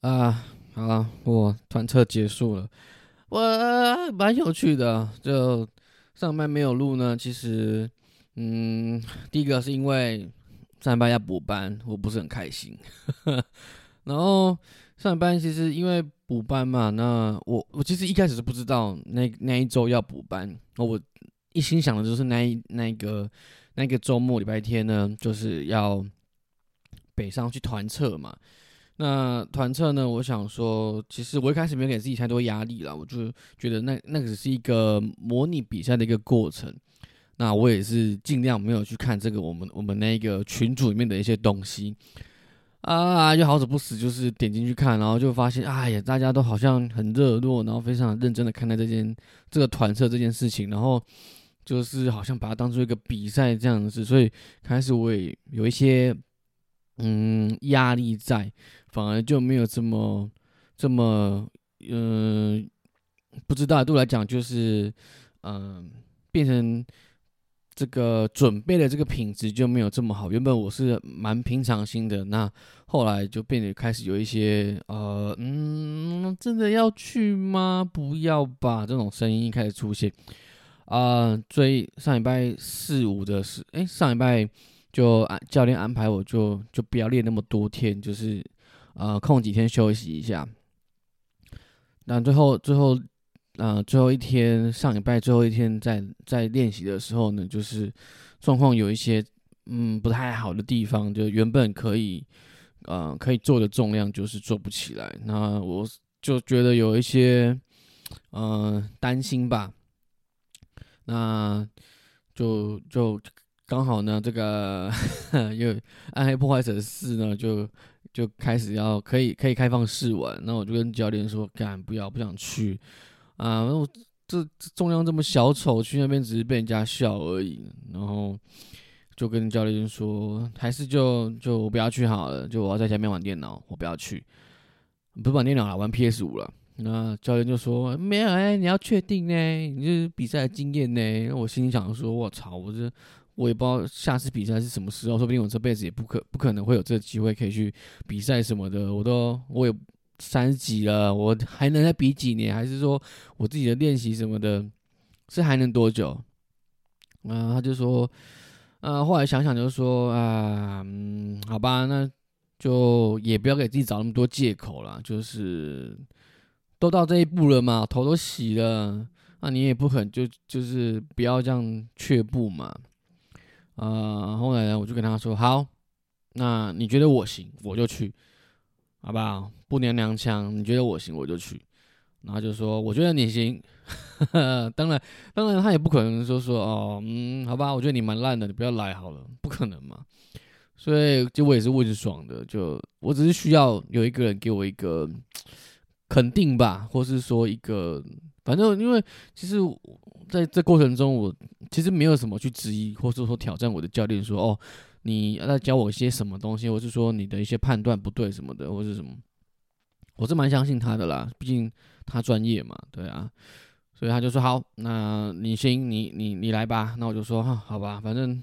啊，好了，我团测结束了，我蛮有趣的。就上班没有录呢，其实，嗯，第一个是因为上班要补班，我不是很开心。然后上班其实因为补班嘛，那我我其实一开始是不知道那那一周要补班，我一心想的就是那一那个那个周末礼拜天呢，就是要北上去团测嘛。那团测呢？我想说，其实我一开始没有给自己太多压力了，我就觉得那那只是一个模拟比赛的一个过程。那我也是尽量没有去看这个我们我们那个群组里面的一些东西啊，就好死不死就是点进去看，然后就发现，哎呀，大家都好像很热络，然后非常认真的看待这件这个团测这件事情，然后就是好像把它当做一个比赛这样子，所以开始我也有一些嗯压力在。反而就没有这么这么嗯，不知道对我来讲就是嗯，变成这个准备的这个品质就没有这么好。原本我是蛮平常心的，那后来就变得开始有一些呃嗯，真的要去吗？不要吧，这种声音开始出现啊。最上礼拜四五的是，哎，上礼拜就教练安排我就就不要练那么多天，就是。呃，空几天休息一下。那最后，最后，呃，最后一天上礼拜最后一天在在练习的时候呢，就是状况有一些嗯不太好的地方，就原本可以呃可以做的重量就是做不起来。那我就觉得有一些嗯担心吧。那就就刚好呢，这个 因为暗黑破坏神四呢就。就开始要可以可以开放试玩，那我就跟教练说，干不要不想去啊！那我这重量这么小丑，去那边只是被人家笑而已。然后就跟教练说，还是就就我不要去好了，就我要在家面玩电脑，我不要去，不是玩电脑了，玩 PS 五了。那教练就说没有哎，你要确定呢，你就是比赛经验呢。我心里想说，我操，我这。我也不知道下次比赛是什么时候，说不定我这辈子也不可不可能会有这个机会可以去比赛什么的。我都我也三十几了，我还能再比几年？还是说我自己的练习什么的，是还能多久？啊，他就说，啊，后来想想就说，啊，嗯，好吧，那就也不要给自己找那么多借口了。就是都到这一步了嘛，头都洗了，那你也不肯就就是不要这样却步嘛。呃，后来呢，我就跟他说：“好，那你觉得我行，我就去，好不好？不娘娘腔，你觉得我行，我就去。”然后就说：“我觉得你行。”当然，当然他也不可能说说哦，嗯，好吧，我觉得你蛮烂的，你不要来好了，不可能嘛。所以，就我也是问爽的，就我只是需要有一个人给我一个肯定吧，或是说一个，反正因为其实。在这过程中，我其实没有什么去质疑，或者说挑战我的教练说：“哦，你在教我一些什么东西，或是说你的一些判断不对什么的，或是什么。”我是蛮相信他的啦，毕竟他专业嘛，对啊。所以他就说：“好，那你行，你你你来吧。”那我就说：“哈，好吧，反正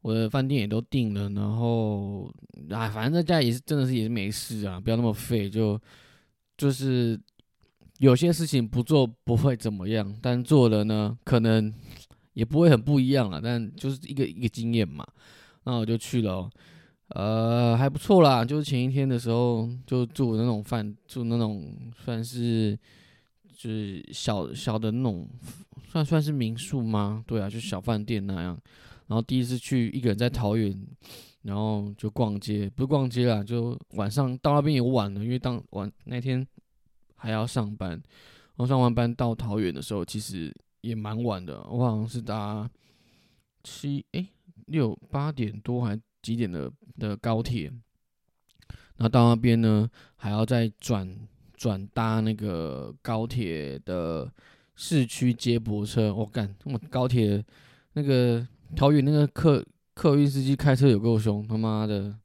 我的饭店也都订了，然后啊，反正在家也是真的是也是没事啊，不要那么废，就就是。”有些事情不做不会怎么样，但做了呢，可能 也不会很不一样了。但就是一个一个经验嘛，那我就去了，呃，还不错啦。就是前一天的时候就住那种饭，住那种算是就是小小的那种，算算是民宿吗？对啊，就小饭店那样。然后第一次去一个人在桃园，然后就逛街，不是逛街啦，就晚上到那边也晚了，因为当晚那天。还要上班，我上完班到桃园的时候，其实也蛮晚的。我好像是搭七哎六八点多还几点的的高铁，那到那边呢还要再转转搭那个高铁的市区接驳车。我干，我高铁那个桃园那个客客运司机开车有够凶，他妈的！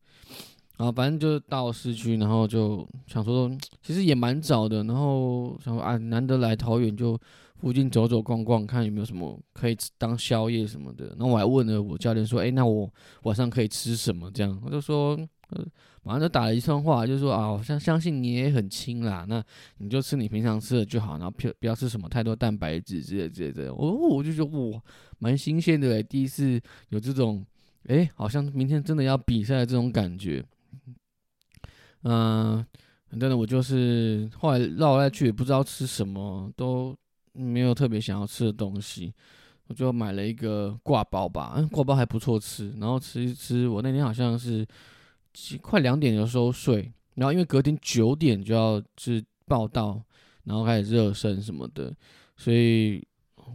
啊，反正就是到市区，然后就想说，其实也蛮早的，然后想说啊，难得来桃园，就附近走走逛逛，看有没有什么可以当宵夜什么的。然后我还问了我教练说，哎，那我晚上可以吃什么？这样，我就说呃，马上就打了一串话，就说啊，我相相信你也很轻啦，那你就吃你平常吃的就好，然后不不要吃什么太多蛋白质之类之类的。哦，我就觉得哇，蛮新鲜的，第一次有这种，哎，好像明天真的要比赛的这种感觉。嗯，真的，我就是后来绕来去也不知道吃什么，都没有特别想要吃的东西。我就买了一个挂包吧，嗯，挂包还不错吃。然后吃一吃，我那天好像是快两点的时候睡，然后因为隔天九点就要去报道，然后开始热身什么的，所以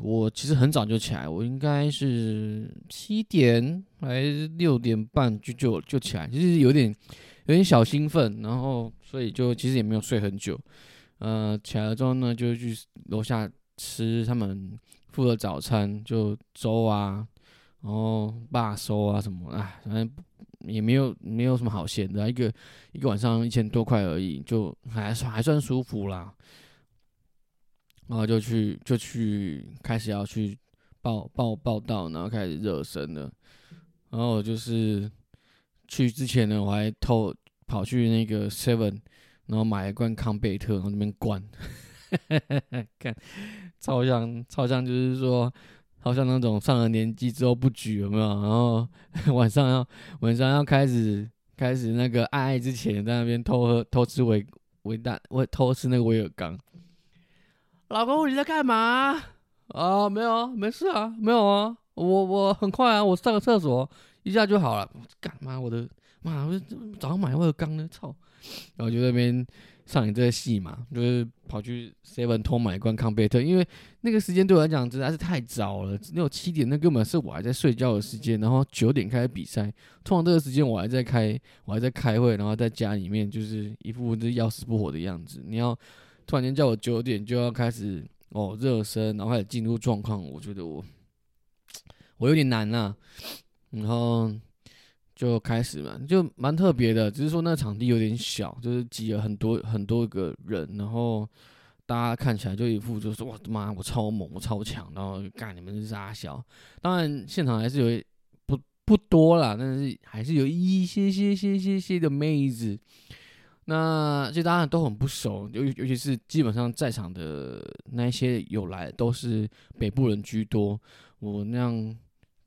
我其实很早就起来，我应该是七点还是六点半就就就起来，就是有点有点小兴奋，然后所以就其实也没有睡很久。呃，起来了之后呢，就去楼下吃他们。付了早餐就粥啊，然后罢粥啊什么，哎，反正也没有没有什么好闲的，一个一个晚上一千多块而已，就还算还算舒服啦。然后就去就去开始要去报报报道，然后开始热身了。然后就是去之前呢，我还偷跑去那个 Seven，然后买一罐康贝特，然后那边灌。看，超像超像，就是说，好像那种上了年纪之后不举有没有？然后 晚上要晚上要开始开始那个爱爱之前，在那边偷喝偷吃维维大，我偷吃那个威尔刚。老公你在干嘛？啊，没有啊，没事啊，没有啊，我我很快啊，我上个厕所一下就好了。干嘛？我的妈！我早上买威尔刚呢，操！然后就那边。上演这个戏嘛，就是跑去 Seven 偷买一罐康贝特，因为那个时间对我来讲实在是太早了，只有七点，那根本是我还在睡觉的时间。然后九点开始比赛，通常这个时间我还在开，我还在开会，然后在家里面就是一副这要死不活的样子。你要突然间叫我九点就要开始哦热身，然后开始进入状况，我觉得我我有点难呐。然后。就开始嘛，就蛮特别的，只是说那个场地有点小，就是挤了很多很多个人，然后大家看起来就一副就是哇妈，我超猛，我超强，然后干你们是傻小。当然现场还是有不不多啦，但是还是有一些些些些些的妹子。那这大家都很不熟，尤尤其是基本上在场的那一些有来都是北部人居多，我那样。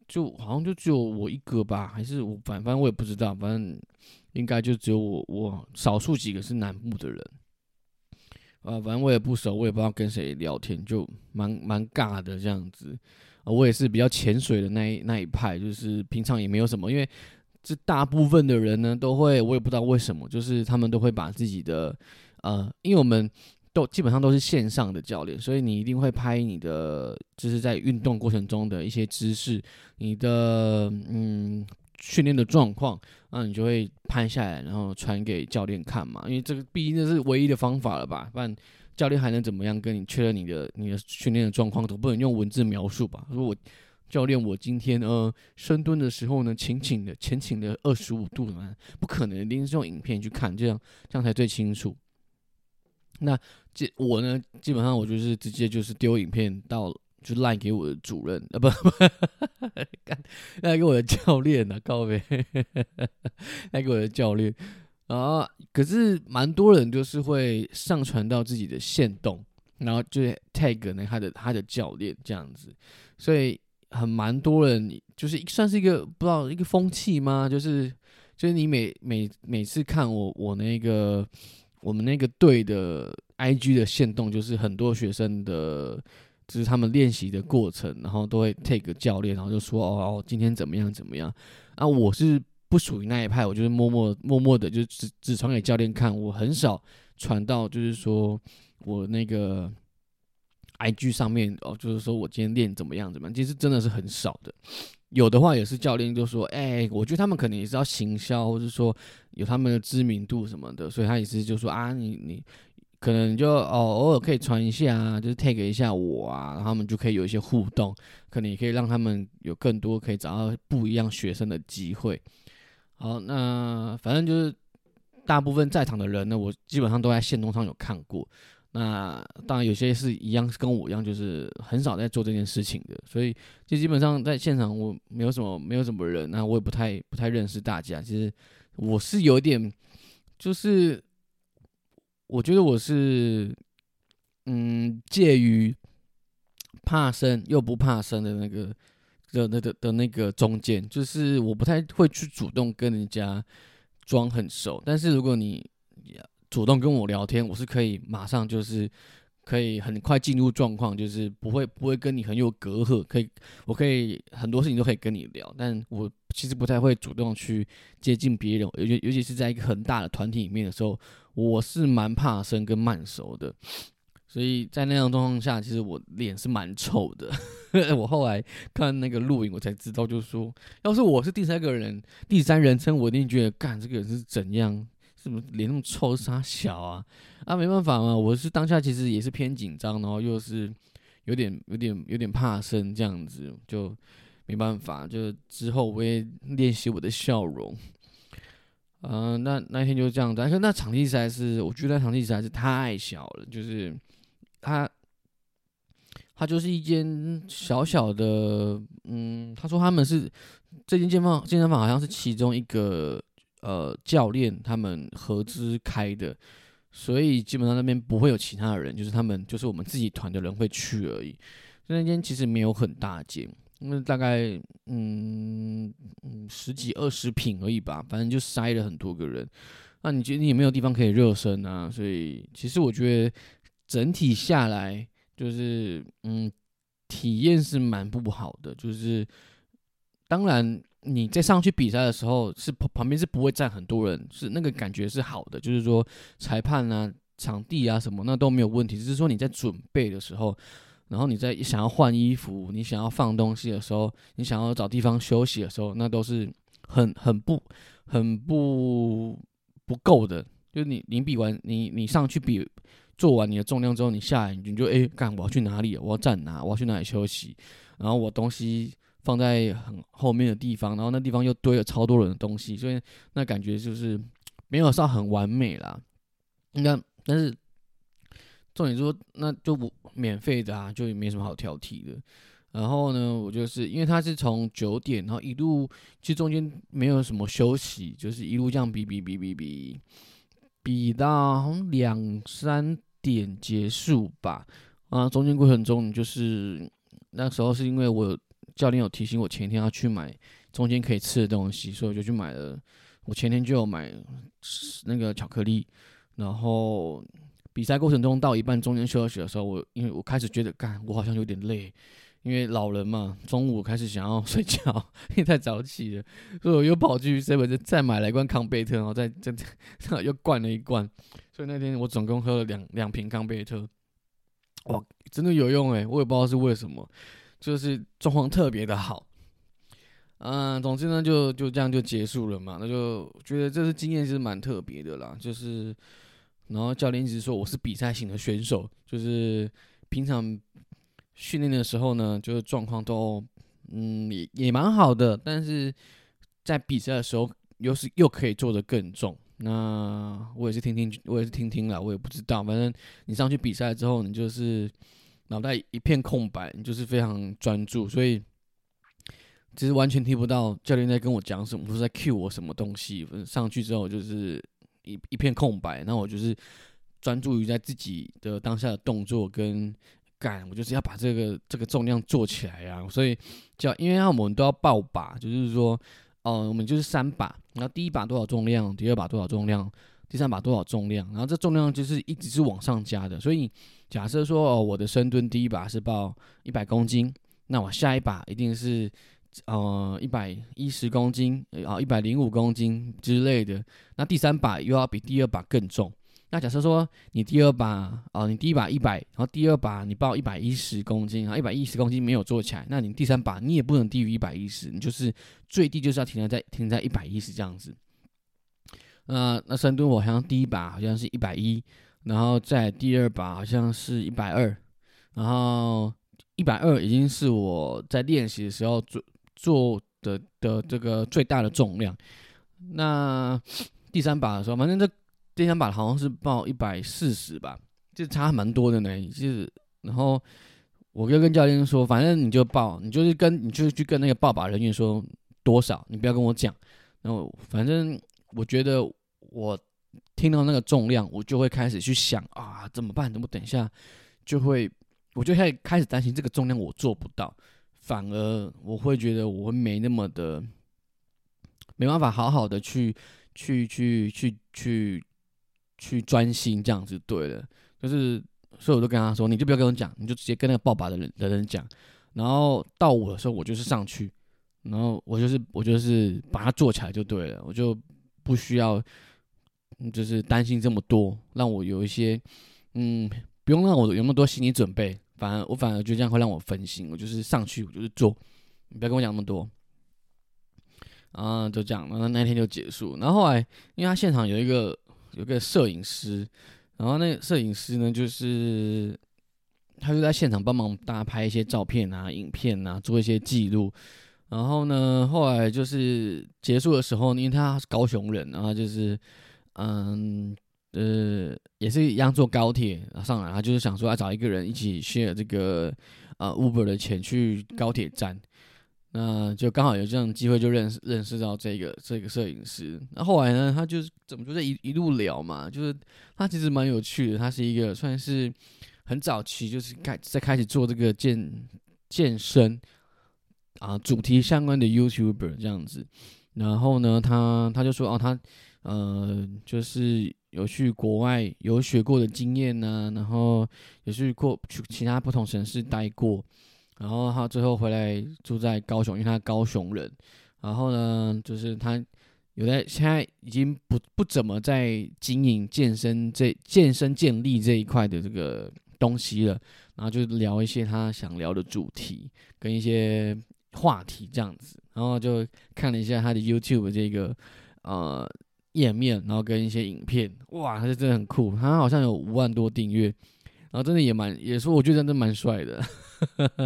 就好像就只有我一个吧，还是我反正我也不知道，反正应该就只有我我少数几个是南部的人，啊，反正我也不熟，我也不知道跟谁聊天，就蛮蛮尬的这样子。啊，我也是比较潜水的那一那一派，就是平常也没有什么，因为这大部分的人呢都会，我也不知道为什么，就是他们都会把自己的呃，因为我们。都基本上都是线上的教练，所以你一定会拍你的，就是在运动过程中的一些姿势，你的嗯训练的状况，那你就会拍下来，然后传给教练看嘛。因为这个毕竟这是唯一的方法了吧？不然教练还能怎么样跟你确认你的你的训练的状况？总不能用文字描述吧？如果教练，我今天呃深蹲的时候呢，前倾的前倾的二十五度嘛，不可能，一定是用影片去看，这样这样才最清楚。那基我呢，基本上我就是直接就是丢影片到就赖给我的主任啊，不不，赖给我的教练呢，告别赖给我的教练啊。可是蛮多人就是会上传到自己的线动，然后就 tag 呢他的他的教练这样子，所以很蛮多人就是算是一个不知道一个风气吗？就是就是你每每每次看我我那个。我们那个队的 IG 的线动，就是很多学生的，就是他们练习的过程，然后都会 take 教练，然后就说哦哦，今天怎么样怎么样。啊，我是不属于那一派，我就是默默默默的，就只只传给教练看，我很少传到，就是说我那个 IG 上面哦，就是说我今天练怎么样怎么样，其实真的是很少的。有的话也是教练就说，哎，我觉得他们可能也是要行销，或者说有他们的知名度什么的，所以他也是就说啊，你你可能就哦偶尔可以传一下啊，就是 take 一下我啊，然后他们就可以有一些互动，可能也可以让他们有更多可以找到不一样学生的机会。好，那反正就是大部分在场的人呢，我基本上都在线动上有看过。那当然，有些是一样，跟我一样，就是很少在做这件事情的，所以就基本上在现场我没有什么没有什么人，那我也不太不太认识大家。其实我是有点，就是我觉得我是，嗯，介于怕生又不怕生的那个的那的的那个中间，就是我不太会去主动跟人家装很熟，但是如果你主动跟我聊天，我是可以马上就是。可以很快进入状况，就是不会不会跟你很有隔阂，可以我可以很多事情都可以跟你聊，但我其实不太会主动去接近别人，尤其尤其是在一个很大的团体里面的时候，我是蛮怕生跟慢熟的，所以在那样状况下，其实我脸是蛮臭的。我后来看那个录影，我才知道，就是说，要是我是第三个人，第三人称，我一定觉得，干这个人是怎样。怎么脸那么臭？傻小啊！啊，没办法嘛，我是当下其实也是偏紧张，然后又是有点、有点、有点怕生这样子，就没办法。就之后我也练习我的笑容。嗯，那那天就是这样子。但是那场地实在是，我觉得那场地实在是太小了，就是它，它就是一间小小的，嗯，他说他们是这间健房健身房好像是其中一个。呃，教练他们合资开的，所以基本上那边不会有其他的人，就是他们就是我们自己团的人会去而已。那间其实没有很大间，那大概嗯嗯十几二十平而已吧，反正就塞了很多个人。那你觉得你有没有地方可以热身啊？所以其实我觉得整体下来就是嗯体验是蛮不好的，就是当然。你在上去比赛的时候，是旁边是不会站很多人，是那个感觉是好的，就是说裁判啊、场地啊什么那都没有问题。只是说你在准备的时候，然后你在想要换衣服、你想要放东西的时候、你想要找地方休息的时候，那都是很很不很不不够的。就是你你比完你你上去比做完你的重量之后，你下来你就哎干我要去哪里？我要站哪？我要去哪里休息？然后我东西。放在很后面的地方，然后那地方又堆了超多人的东西，所以那感觉就是没有到很完美啦。那但是重点说，那就不免费的啊，就也没什么好挑剔的。然后呢，我就是因为他是从九点，然后一路其实中间没有什么休息，就是一路这样比比比比比比到两三点结束吧。啊，中间过程中就是那时候是因为我。教练有提醒我前天要去买中间可以吃的东西，所以我就去买了。我前天就有买那个巧克力，然后比赛过程中到一半中间休息的时候，我因为我开始觉得干，我好像有点累，因为老人嘛，中午开始想要 睡觉，因为太早起了，所以我又跑去 seven 再买了一罐康贝特，然后再再再 又灌了一罐，所以那天我总共喝了两两瓶康贝特，哇，真的有用诶，我也不知道是为什么。就是状况特别的好，嗯，总之呢，就就这样就结束了嘛。那就觉得这次经验是蛮特别的啦。就是，然后教练一直说我是比赛型的选手，就是平常训练的时候呢，就是状况都嗯也也蛮好的，但是在比赛的时候又是又可以做的更重。那我也是听听，我也是听听了，我也不知道。反正你上去比赛之后，你就是。脑袋一片空白，就是非常专注，所以其实完全听不到教练在跟我讲什么，或者在 cue 我什么东西。上去之后就是一一片空白，那我就是专注于在自己的当下的动作跟干，我就是要把这个这个重量做起来啊。所以叫，因为我们都要报把，就是说，哦，我们就是三把，然后第一把多少重量，第二把多少重量。第三把多少重量？然后这重量就是一直是往上加的。所以假设说哦，我的深蹲第一把是报一百公斤，那我下一把一定是呃一百一十公斤啊，一百零五公斤之类的。那第三把又要比第二把更重。那假设说你第二把哦，你第一把一百，然后第二把你报一百一十公斤然后，一百一十公斤没有做起来，那你第三把你也不能低于一百一十，你就是最低就是要停留在停在一百一十这样子。那那深蹲我好像第一把好像是一百一，然后在第二把好像是一百二，然后一百二已经是我在练习的时候做做的的这个最大的重量。那第三把的时候，反正这第三把好像是报一百四十吧，就差蛮多的呢。就是然后我就跟教练说，反正你就报，你就是跟你就是去跟那个报把人员说多少，你不要跟我讲。然后反正。我觉得我听到那个重量，我就会开始去想啊，怎么办？怎么等一下就会，我就开开始担心这个重量我做不到，反而我会觉得我没那么的没办法好好的去去去去去去专心这样子。对了，就是所以我都跟他说，你就不要跟我讲，你就直接跟那个抱把的人的人讲。然后到我的时候，我就是上去，然后我就是我就是把它做起来就对了，我就不需要就是担心这么多，让我有一些嗯，不用让我有那么多心理准备，反而我反而就这样会让我分心，我就是上去我就是做，你不要跟我讲那么多，啊，就这样，然后那天就结束。然后后来因为他现场有一个有个摄影师，然后那个摄影师呢就是。他就在现场帮忙大家拍一些照片啊、影片啊，做一些记录。然后呢，后来就是结束的时候，因为他是高雄人，然后就是嗯呃，也是一样坐高铁上来，他就是想说要找一个人一起 share 这个呃 Uber 的钱去高铁站。那就刚好有这样的机会，就认识认识到这个这个摄影师。那后来呢，他就是怎么就在一一路聊嘛，就是他其实蛮有趣的，他是一个算是。很早期就是开在开始做这个健健身啊主题相关的 YouTuber 这样子，然后呢，他他就说哦，他呃就是有去国外有学过的经验呢，然后也去过去其他不同城市待过，然后他最后回来住在高雄，因为他高雄人，然后呢，就是他有在现在已经不不怎么在经营健身这健身健力这一块的这个。东西了，然后就聊一些他想聊的主题跟一些话题这样子，然后就看了一下他的 YouTube 这个呃页面，然后跟一些影片，哇，他是真的很酷，他好像有五万多订阅，然后真的也蛮，也说我觉得真的蛮帅的，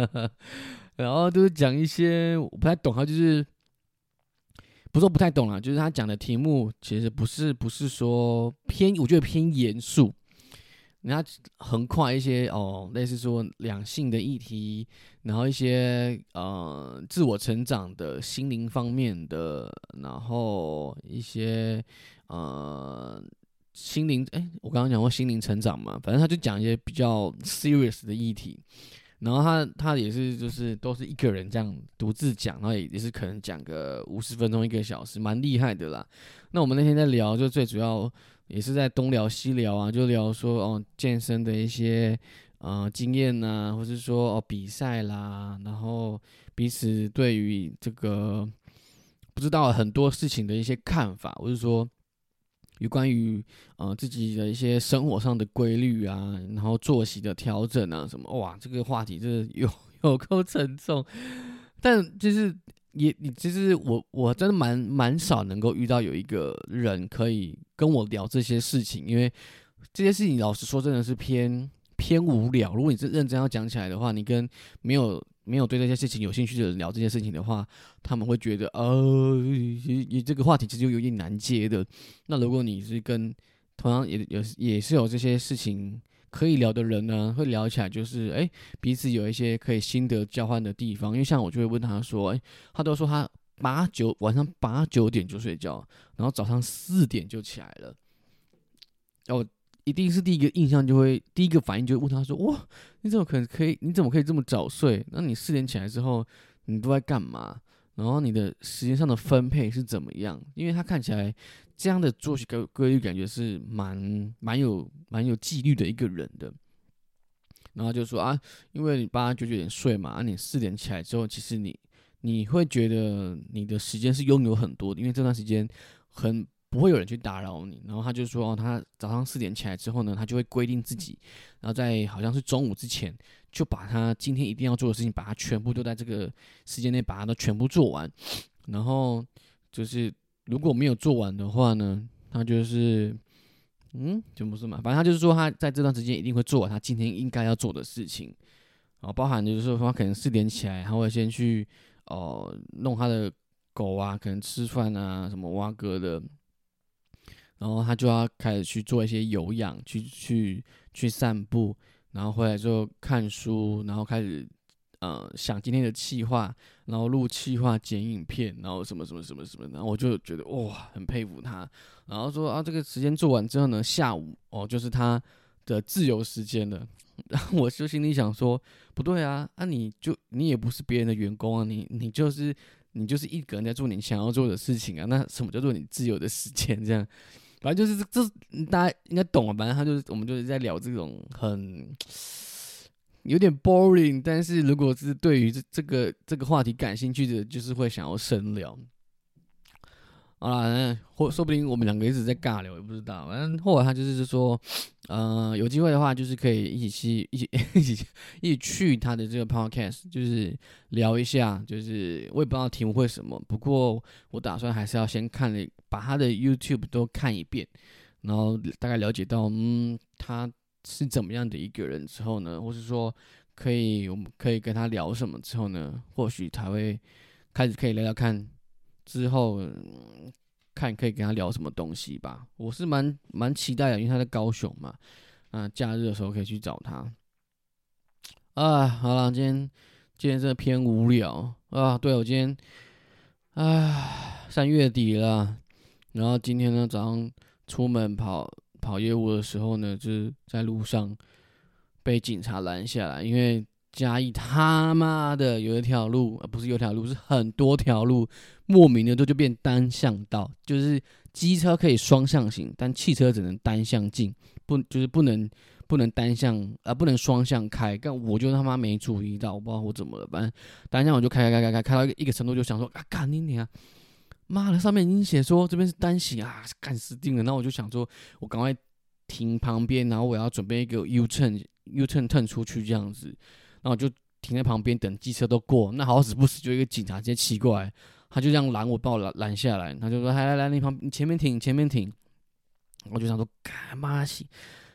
然后就是讲一些我不太懂，他就是不说不太懂了，就是他讲的题目其实不是不是说偏，我觉得偏严肃。人家横跨一些哦，类似说两性的议题，然后一些呃自我成长的心灵方面的，然后一些呃心灵哎，我刚刚讲过心灵成长嘛，反正他就讲一些比较 serious 的议题，然后他他也是就是都是一个人这样独自讲，然后也也是可能讲个五十分钟一个小时，蛮厉害的啦。那我们那天在聊，就最主要。也是在东聊西聊啊，就聊说哦健身的一些呃经验呐，或是说哦比赛啦，然后彼此对于这个不知道很多事情的一些看法，或是说有关于呃自己的一些生活上的规律啊，然后作息的调整啊什么，哇，这个话题真的有 有够沉重，但就是。也，你其实我我真的蛮蛮少能够遇到有一个人可以跟我聊这些事情，因为这些事情老实说真的是偏偏无聊。如果你是认真要讲起来的话，你跟没有没有对这些事情有兴趣的人聊这些事情的话，他们会觉得呃，你你这个话题其实有点难接的。那如果你是跟同样也有也是有这些事情。可以聊的人呢，会聊起来就是哎，彼此有一些可以心得交换的地方。因为像我就会问他说，哎，他都说他八九晚上八九点就睡觉，然后早上四点就起来了。哦，一定是第一个印象就会，第一个反应就会问他说，哇，你怎么可能可以？你怎么可以这么早睡？那你四点起来之后，你都在干嘛？然后你的时间上的分配是怎么样？因为他看起来。这样的作息规规律，感觉是蛮蛮有蛮有纪律的一个人的。然后就说啊，因为你八九九点睡嘛，啊，你四点起来之后，其实你你会觉得你的时间是拥有很多的，因为这段时间很不会有人去打扰你。然后他就说，他早上四点起来之后呢，他就会规定自己，然后在好像是中午之前，就把他今天一定要做的事情，把它全部都在这个时间内把它都全部做完。然后就是。如果没有做完的话呢，他就是，嗯，就不是嘛，反正他就是说他在这段时间一定会做完他今天应该要做的事情，啊，包含就是说他可能四点起来，他会先去哦弄他的狗啊，可能吃饭啊，什么挖哥的，然后他就要开始去做一些有氧，去去去散步，然后回来之后看书，然后开始呃想今天的计划，然后录计划、剪影片，然后什么什么什么什么，然后我就觉得哇，很佩服他。然后说啊，这个时间做完之后呢，下午哦就是他的自由时间了。然后我就心里想说，不对啊，那你就你也不是别人的员工啊，你你就是你就是一个人在做你想要做的事情啊。那什么叫做你自由的时间？这样，反正就是这大家应该懂了。反正他就是我们就是在聊这种很。有点 boring，但是如果是对于这这个这个话题感兴趣的，就是会想要深聊。好了，或说不定我们两个一直在尬聊，也不知道。反正后来他就是说，呃，有机会的话，就是可以一起去，一起 一起一起去他的这个 podcast，就是聊一下。就是我也不知道题目会什么，不过我打算还是要先看了，把他的 YouTube 都看一遍，然后大概了解到，嗯，他。是怎么样的一个人之后呢？或是说，可以我们可以跟他聊什么之后呢？或许才会开始可以聊聊看，之后看可以跟他聊什么东西吧。我是蛮蛮期待的，因为他在高雄嘛，啊，假日的时候可以去找他。啊，好了，今天今天真的偏无聊啊。对，我今天，啊，三月底了，然后今天呢早上出门跑。跑业务的时候呢，就是在路上被警察拦下来，因为嘉义他妈的有一条路，呃，不是有条路，是很多条路，莫名的都就变单向道，就是机车可以双向行，但汽车只能单向进，不就是不能不能单向啊，不能双向开。但我就他妈没注意到，我不知道我怎么了，反正单向我就开开开开开，开到一个一个程度就想说啊，干你娘！妈的，上面已经写说这边是单行啊，干死定了。然后我就想说，我赶快停旁边，然后我要准备一个 U turn，U turn turn 出去这样子。然后我就停在旁边等机车都过。那好死不死就一个警察直接骑过来，他就这样拦我，把我拦拦下来。他就说：“来来来，你旁你前面停，前面停。”我就想说：“干妈死，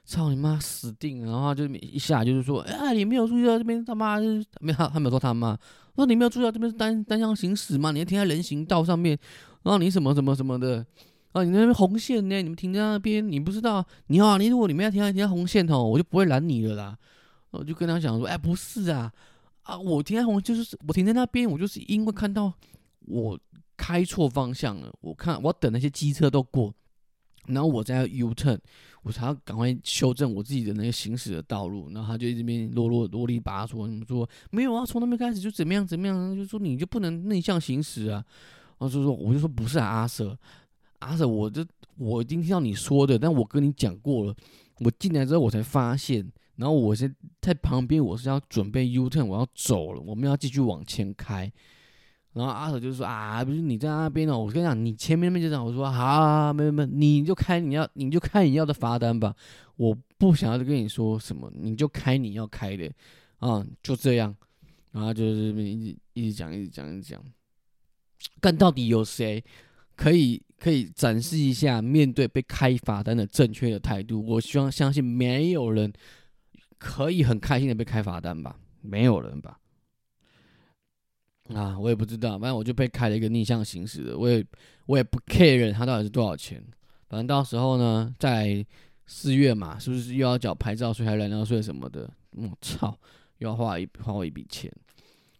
操你妈死定了！”然后就一下就是说：“哎，你没有注意到这边他妈没有他没有说他妈。”说你没有注意到这边是单单向行驶吗？你要停在人行道上面，然后你什么什么什么的啊？你那边红线呢？你们停在那边，你不知道？你好，你如果你们要停在停在红线哦，我就不会拦你了啦。我就跟他讲说，哎，不是啊，啊，我停在红就是我停在那边，我就是因为看到我开错方向了，我看我等那些机车都过，然后我在 U turn。我才要赶快修正我自己的那个行驶的道路，然后他就一直边啰啰啰里吧嗦，你说没有啊？从那边开始就怎么样怎么样，就说你就不能内向行驶啊？然后就说我就说不是啊，阿 Sir，阿 Sir，我这我已经听到你说的，但我跟你讲过了，我进来之后我才发现，然后我是在旁边，我是要准备 U turn，我要走了，我们要继续往前开。然后阿手就说啊，不是你在那边哦，我跟你讲，你前面那边就这样。我说好，没没没，你就开你要，你就开你要的罚单吧。我不想要跟你说什么，你就开你要开的，啊，就这样。然后就是一直一直讲，一直讲，一直讲。但到底有谁可以可以展示一下面对被开罚单的正确的态度？我希望相信没有人可以很开心的被开罚单吧？没有人吧？啊，我也不知道，反正我就被开了一个逆向行驶的，我也我也不 care 他到底是多少钱，反正到时候呢，在四月嘛，是不是又要缴牌照税、还燃料税什么的？我操，又要花一花我一笔钱，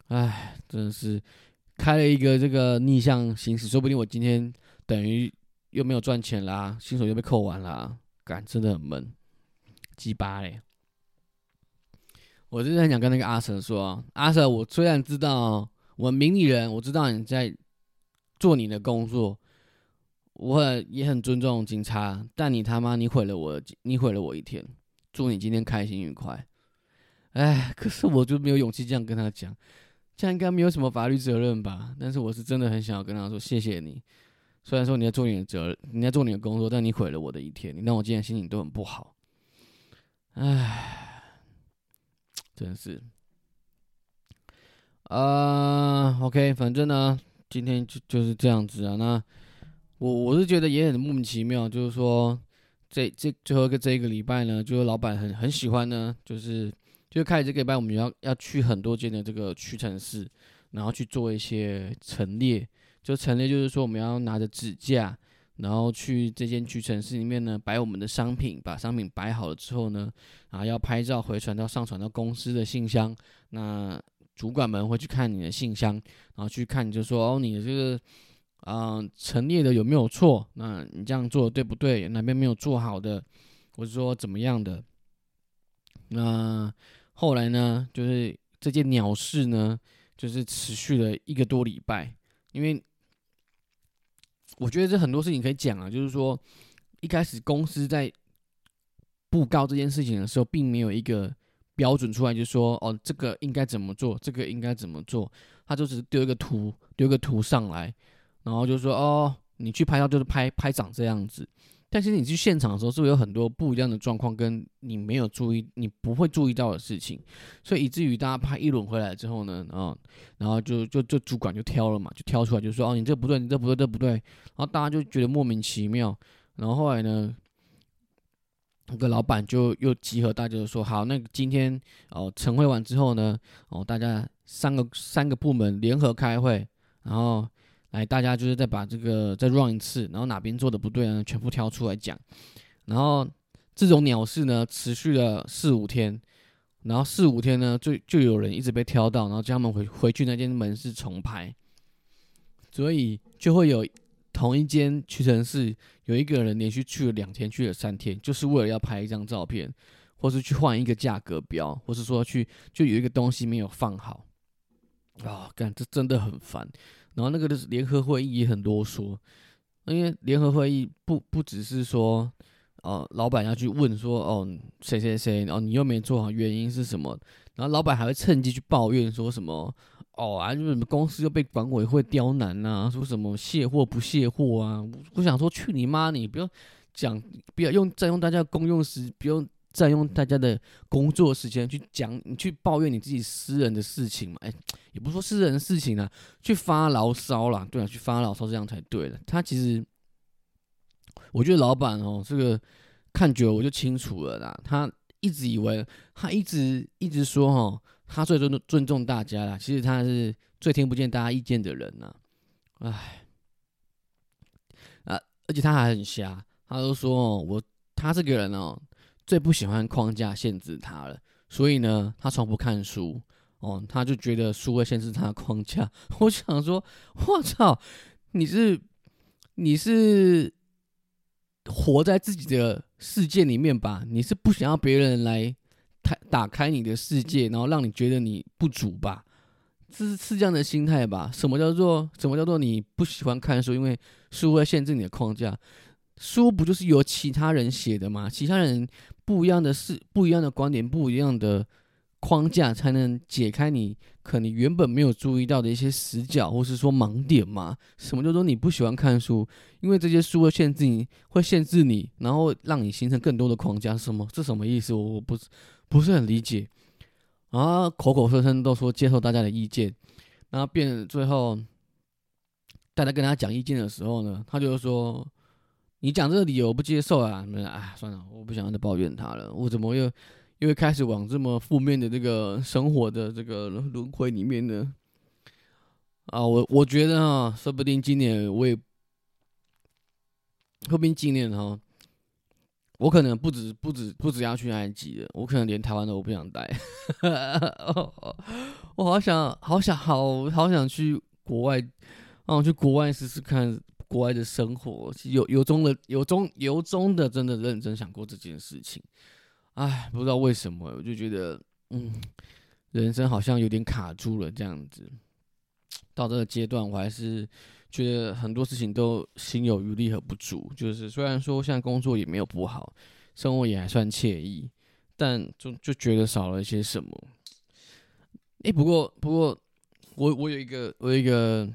唉，真的是开了一个这个逆向行驶，说不定我今天等于又没有赚钱啦，薪水又被扣完啦，感真的很闷，鸡巴嘞！我真的很想跟那个阿成说，阿成我虽然知道。我明理人，我知道你在做你的工作，我也很尊重警察，但你他妈你毁了我，你毁了我一天。祝你今天开心愉快。哎，可是我就没有勇气这样跟他讲，这样应该没有什么法律责任吧？但是我是真的很想要跟他说，谢谢你。虽然说你在做你的责任，你在做你的工作，但你毁了我的一天，你让我今天心情都很不好。哎，真是。啊，OK，反正呢，今天就就是这样子啊。那我我是觉得也很莫名其妙，就是说这这最后一个这一个礼拜呢，就是老板很很喜欢呢，就是就开始这个礼拜我们要要去很多间的这个屈臣氏，然后去做一些陈列。就陈列就是说我们要拿着纸架，然后去这间屈臣氏里面呢摆我们的商品，把商品摆好了之后呢，啊要拍照回传到上传到公司的信箱，那。主管们会去看你的信箱，然后去看，就说哦，你的这个，嗯，陈列的有没有错？那你这样做对不对？哪边没有做好的，或者说怎么样的？那后来呢，就是这件鸟事呢，就是持续了一个多礼拜，因为我觉得这很多事情可以讲啊，就是说一开始公司在布告这件事情的时候，并没有一个。标准出来就说哦，这个应该怎么做，这个应该怎么做，他就只是丢一个图，丢个图上来，然后就说哦，你去拍照就是拍拍长这样子。但是你去现场的时候，是不是有很多不一样的状况，跟你没有注意，你不会注意到的事情，所以以至于大家拍一轮回来之后呢，啊，然后就就就主管就挑了嘛，就挑出来就说哦，你这不对，你这不对，这不对，然后大家就觉得莫名其妙，然后后来呢？那个老板就又集合大家，说好，那今天哦晨会完之后呢，哦大家三个三个部门联合开会，然后来大家就是再把这个再 run 一次，然后哪边做的不对呢，全部挑出来讲。然后这种鸟事呢，持续了四五天，然后四五天呢，就就有人一直被挑到，然后叫他们回回去那间门市重排，所以就会有。同一间屈臣氏有一个人连续去了两天，去了三天，就是为了要拍一张照片，或是去换一个价格标，或是说去就有一个东西没有放好啊，干这真的很烦。然后那个的联合会议也很啰嗦，因为联合会议不不只是说，哦，老板要去问说，哦，谁谁谁，然后你又没做好，原因是什么？然后老板还会趁机去抱怨说什么。哦啊，就是公司又被管委会刁难呐，说什么卸货不卸货啊？我想说，去你妈！你不要讲，不要用占用大家公用时，不用占用大家的工作时间去讲，你去抱怨你自己私人的事情嘛？哎，也不说私人的事情啊，去发牢骚啦，对啊，去发牢骚这样才对的。他其实，我觉得老板哦，这个看久了我就清楚了啦。他一直以为，他一直一直说哈。他最尊尊重大家啦，其实他是最听不见大家意见的人呐，唉，啊，而且他还很瞎，他都说哦我他这个人哦，最不喜欢框架限制他了，所以呢，他从不看书哦，他就觉得书会限制他的框架。我想说，我操，你是你是活在自己的世界里面吧？你是不想要别人来？开打开你的世界，然后让你觉得你不足吧，这是是这样的心态吧？什么叫做什么叫做你不喜欢看书？因为书会限制你的框架，书不就是由其他人写的吗？其他人不一样的事，不一样的观点，不一样的框架，才能解开你可能原本没有注意到的一些死角，或是说盲点嘛？什么叫做你不喜欢看书？因为这些书会限制你，会限制你，然后让你形成更多的框架，什么？这什么意思？我我不。不是很理解，然后口口声声都说接受大家的意见，然后变最后，大家跟他讲意见的时候呢，他就说：“你讲这个理由我不接受啊！”哎，算了，我不想再抱怨他了。我怎么又又开始往这么负面的这个生活的这个轮回里面呢？啊，我我觉得啊，说不定今年我也，说不定今年哈。我可能不止不止不止要去埃及了，我可能连台湾都不想待。我好想好想好好想去国外，让我去国外试试看国外的生活。有有中的有中由衷的真的认真想过这件事情。唉，不知道为什么，我就觉得嗯，人生好像有点卡住了这样子。到这个阶段，我还是。觉得很多事情都心有余力和不足，就是虽然说现在工作也没有不好，生活也还算惬意，但就就觉得少了一些什么。哎，不过不过，我我有一个我有一个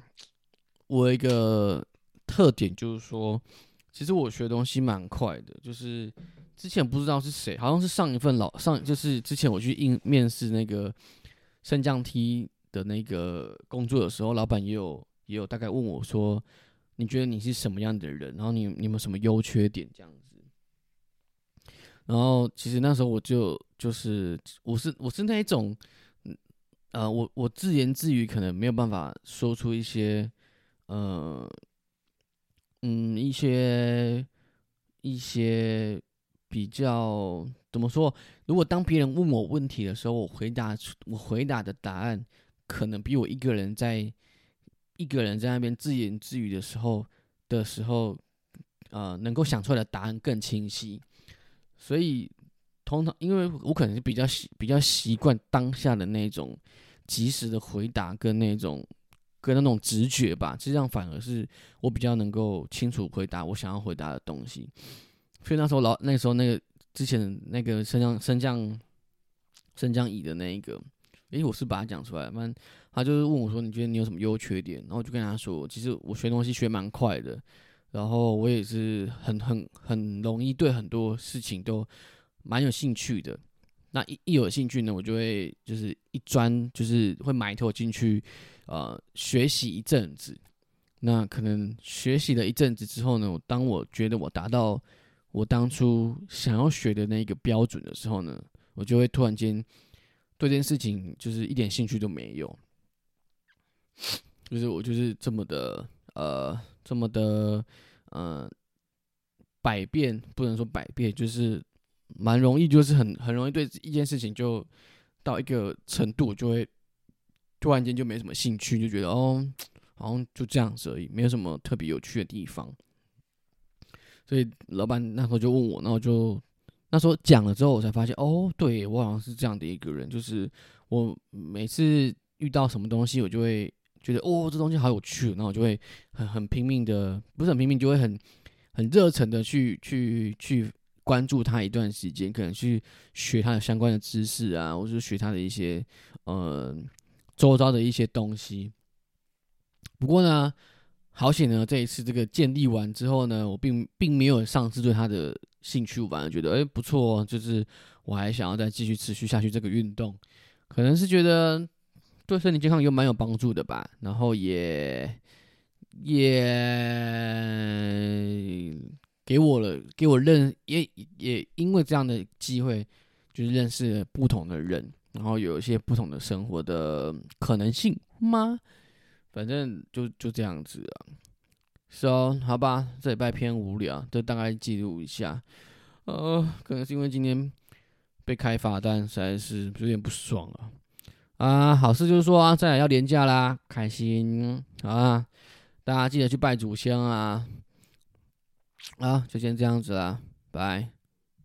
我有一个特点，就是说，其实我学东西蛮快的。就是之前不知道是谁，好像是上一份老上，就是之前我去应面试那个升降梯的那个工作的时候，老板也有。也有大概问我说：“你觉得你是什么样的人？然后你你有没有什么优缺点这样子？”然后其实那时候我就就是我是我是那一种，呃，我我自言自语可能没有办法说出一些，呃，嗯，一些一些比较怎么说？如果当别人问我问题的时候，我回答我回答的答案可能比我一个人在一个人在那边自言自语的时候的时候，呃，能够想出来的答案更清晰。所以通常，因为我可能是比较习比较习惯当下的那种及时的回答跟那种跟那种直觉吧，实际上反而是我比较能够清楚回答我想要回答的东西。所以那时候老那时候那个之前那个升降升降升降椅的那一个，诶，我是把它讲出来，反正他就是问我说：“你觉得你有什么优缺点？”然后我就跟他说：“其实我学东西学蛮快的，然后我也是很很很容易对很多事情都蛮有兴趣的。那一一有兴趣呢，我就会就是一钻就是会埋头进去，呃，学习一阵子。那可能学习了一阵子之后呢，当我觉得我达到我当初想要学的那个标准的时候呢，我就会突然间对这件事情就是一点兴趣都没有，就是我就是这么的呃这么的呃百变，不能说百变，就是蛮容易，就是很很容易对一件事情就到一个程度就会突然间就没什么兴趣，就觉得哦好像就这样子而已，没有什么特别有趣的地方。所以老板那时候就问我，然后就那时候讲了之后，我才发现哦，对我好像是这样的一个人，就是我每次遇到什么东西，我就会觉得哦，这东西好有趣，然后我就会很很拼命的，不是很拼命，就会很很热忱的去去去关注它一段时间，可能去学它的相关的知识啊，或者学它的一些呃周遭的一些东西。不过呢。好险呢！这一次这个建立完之后呢，我并并没有丧失对他的兴趣，反而觉得哎不错，就是我还想要再继续持续下去这个运动，可能是觉得对身体健康又蛮有帮助的吧。然后也也给我了，给我认也也因为这样的机会，就是认识不同的人，然后有一些不同的生活的可能性吗？反正就就这样子啊，So，，好吧，这礼拜偏无聊，就大概记录一下。呃，可能是因为今天被开罚单，实在是有点不爽啊。啊，好事就是说啊，再来要年假啦，开心啊！大家记得去拜祖先啊。啊，就先这样子啦，拜。